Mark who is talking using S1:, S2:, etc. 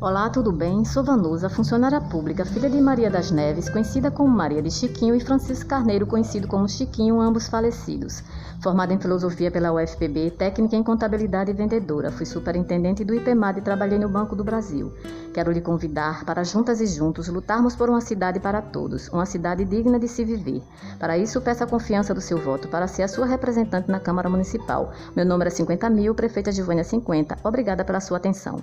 S1: Olá, tudo bem? Sou Vanusa, funcionária pública, filha de Maria das Neves, conhecida como Maria de Chiquinho, e Francisco Carneiro, conhecido como Chiquinho, ambos falecidos. Formada em filosofia pela UFPB, técnica em contabilidade e vendedora, fui superintendente do IPMAD e trabalhei no Banco do Brasil. Quero lhe convidar para juntas e juntos lutarmos por uma cidade para todos, uma cidade digna de se viver. Para isso, peço a confiança do seu voto para ser a sua representante na Câmara Municipal. Meu número é 50 mil, prefeita Giovânia 50. Obrigada pela sua atenção.